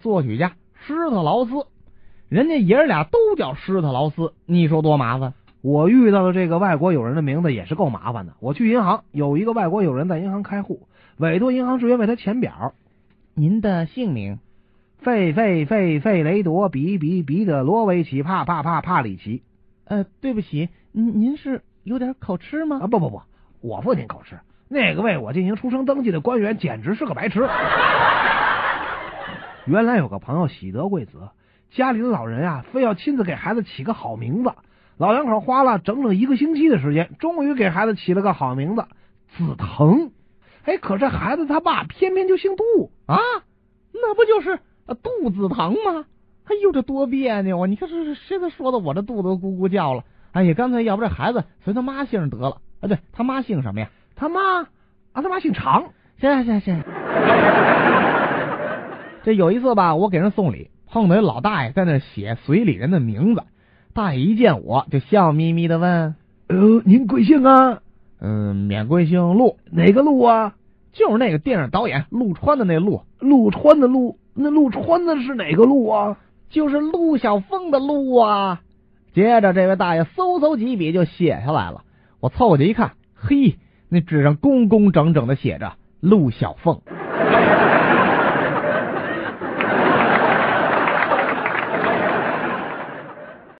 作曲家施特劳斯，人家爷儿俩都叫施特劳斯，你说多麻烦？我遇到的这个外国友人的名字也是够麻烦的。我去银行，有一个外国友人在银行开户，委托银行职员为他填表。您的姓名？费费费费雷多比比比的罗维奇帕帕帕帕里奇。呃，对不起，您您是有点口吃吗？啊，不不不，我父亲口吃。那个为我进行出生登记的官员简直是个白痴。原来有个朋友喜得贵子，家里的老人啊，非要亲自给孩子起个好名字。老两口花了整整一个星期的时间，终于给孩子起了个好名字子腾。哎，可这孩子他爸偏偏就姓杜啊，那不就是杜子腾吗？哎呦，这多别扭啊！你看这现在说的我这肚子都咕咕叫了。哎呀，干脆要不这孩子随他妈姓得了。啊，对他妈姓什么呀？他妈啊，他妈姓常。行行行。这有一次吧，我给人送礼，碰到一老大爷在那写随礼人的名字。大爷一见我就笑眯眯的问：“呃，您贵姓啊？”“嗯，免贵姓陆，哪个陆啊？就是那个电影导演陆川的那陆，陆川的陆。那陆川的是哪个陆啊？就是陆小凤的陆啊。”接着，这位大爷嗖嗖几笔就写下来了。我凑过去一看，嘿，那纸上工工整整的写着陆小凤。